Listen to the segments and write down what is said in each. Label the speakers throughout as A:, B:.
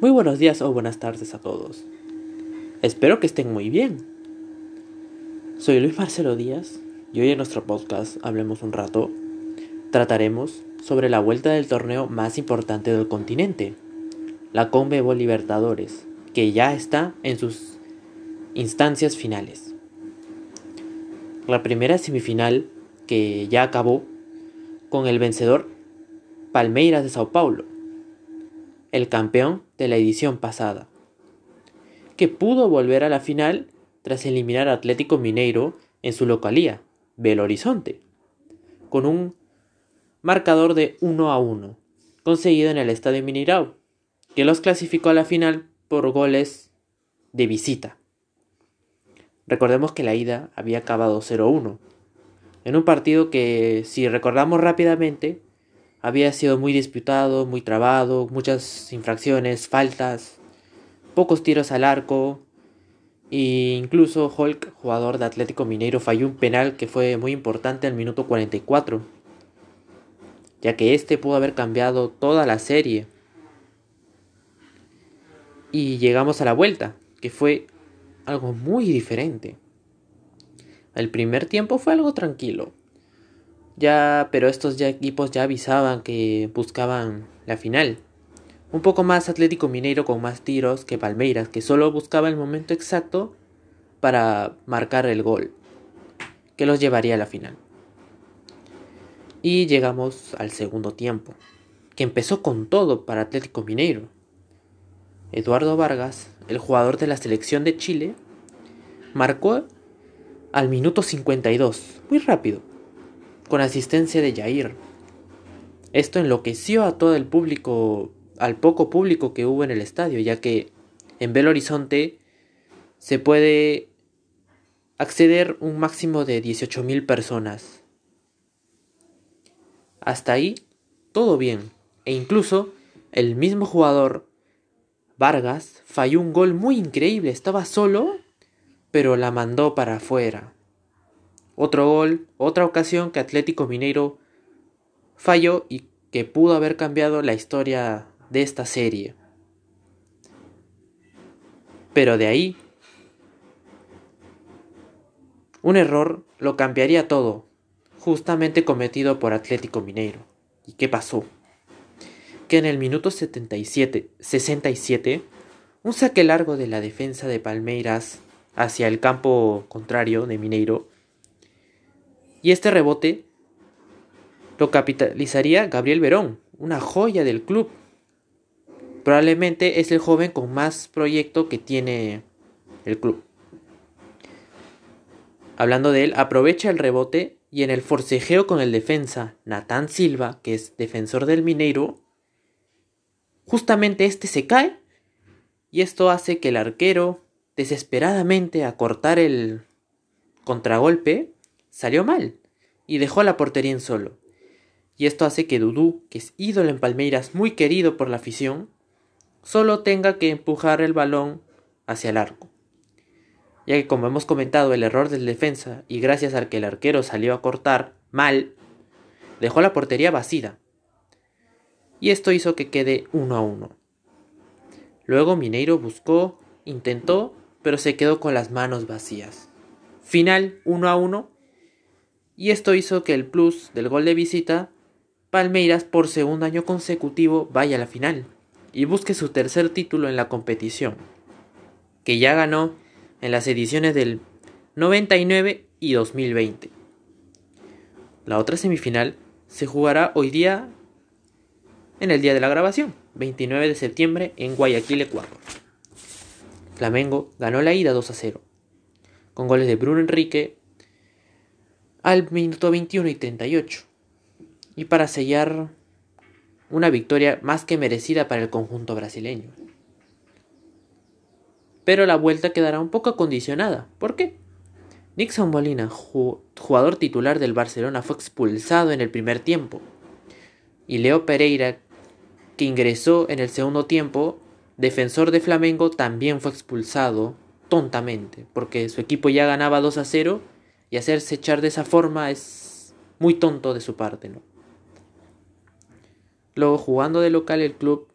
A: Muy buenos días o buenas tardes a todos. Espero que estén muy bien. Soy Luis Marcelo Díaz y hoy en nuestro podcast Hablemos un rato trataremos sobre la vuelta del torneo más importante del continente, la Conmebol Libertadores, que ya está en sus instancias finales. La primera semifinal que ya acabó con el vencedor Palmeiras de Sao Paulo el campeón de la edición pasada, que pudo volver a la final tras eliminar a Atlético Mineiro en su localía, Belo Horizonte, con un marcador de 1 a 1, conseguido en el Estadio Mineirao, que los clasificó a la final por goles de visita. Recordemos que la ida había acabado 0-1, en un partido que, si recordamos rápidamente, había sido muy disputado, muy trabado, muchas infracciones, faltas, pocos tiros al arco. E incluso Hulk, jugador de Atlético Mineiro, falló un penal que fue muy importante al minuto 44, ya que este pudo haber cambiado toda la serie. Y llegamos a la vuelta, que fue algo muy diferente. El primer tiempo fue algo tranquilo. Ya, pero estos equipos ya avisaban que buscaban la final. Un poco más Atlético Mineiro con más tiros que Palmeiras, que solo buscaba el momento exacto para marcar el gol, que los llevaría a la final. Y llegamos al segundo tiempo, que empezó con todo para Atlético Mineiro. Eduardo Vargas, el jugador de la selección de Chile, marcó al minuto 52, muy rápido con asistencia de Jair. Esto enloqueció a todo el público, al poco público que hubo en el estadio, ya que en Belo Horizonte se puede acceder un máximo de 18.000 personas. Hasta ahí, todo bien. E incluso el mismo jugador, Vargas, falló un gol muy increíble. Estaba solo, pero la mandó para afuera. Otro gol, otra ocasión que Atlético Mineiro falló y que pudo haber cambiado la historia de esta serie. Pero de ahí, un error lo cambiaría todo, justamente cometido por Atlético Mineiro. ¿Y qué pasó? Que en el minuto 77, 67, un saque largo de la defensa de Palmeiras hacia el campo contrario de Mineiro y este rebote lo capitalizaría Gabriel Verón, una joya del club. Probablemente es el joven con más proyecto que tiene el club. Hablando de él, aprovecha el rebote y en el forcejeo con el defensa Natán Silva, que es defensor del Mineiro, justamente este se cae y esto hace que el arquero, desesperadamente a cortar el contragolpe, salió mal y dejó la portería en solo. Y esto hace que Dudú, que es ídolo en Palmeiras, muy querido por la afición, solo tenga que empujar el balón hacia el arco. Ya que como hemos comentado el error del defensa y gracias al que el arquero salió a cortar mal, dejó la portería vacía. Y esto hizo que quede uno a uno. Luego Mineiro buscó, intentó, pero se quedó con las manos vacías. Final 1 a 1 y esto hizo que el plus del gol de visita, Palmeiras por segundo año consecutivo vaya a la final y busque su tercer título en la competición, que ya ganó en las ediciones del 99 y 2020. La otra semifinal se jugará hoy día en el día de la grabación, 29 de septiembre en Guayaquil, Ecuador. Flamengo ganó la ida 2 a 0, con goles de Bruno Enrique, al minuto 21 y 38. Y para sellar una victoria más que merecida para el conjunto brasileño. Pero la vuelta quedará un poco acondicionada. ¿Por qué? Nixon Molina, jugador titular del Barcelona, fue expulsado en el primer tiempo. Y Leo Pereira, que ingresó en el segundo tiempo, defensor de Flamengo, también fue expulsado tontamente, porque su equipo ya ganaba 2 a 0 y hacerse echar de esa forma es muy tonto de su parte, ¿no? Luego, jugando de local, el club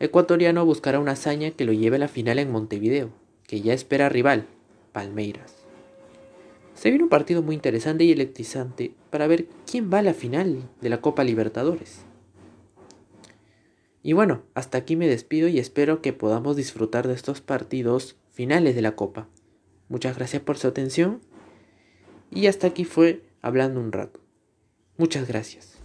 A: ecuatoriano buscará una hazaña que lo lleve a la final en Montevideo, que ya espera rival, Palmeiras. Se viene un partido muy interesante y electrizante para ver quién va a la final de la Copa Libertadores. Y bueno, hasta aquí me despido y espero que podamos disfrutar de estos partidos finales de la Copa. Muchas gracias por su atención y hasta aquí fue hablando un rato. Muchas gracias.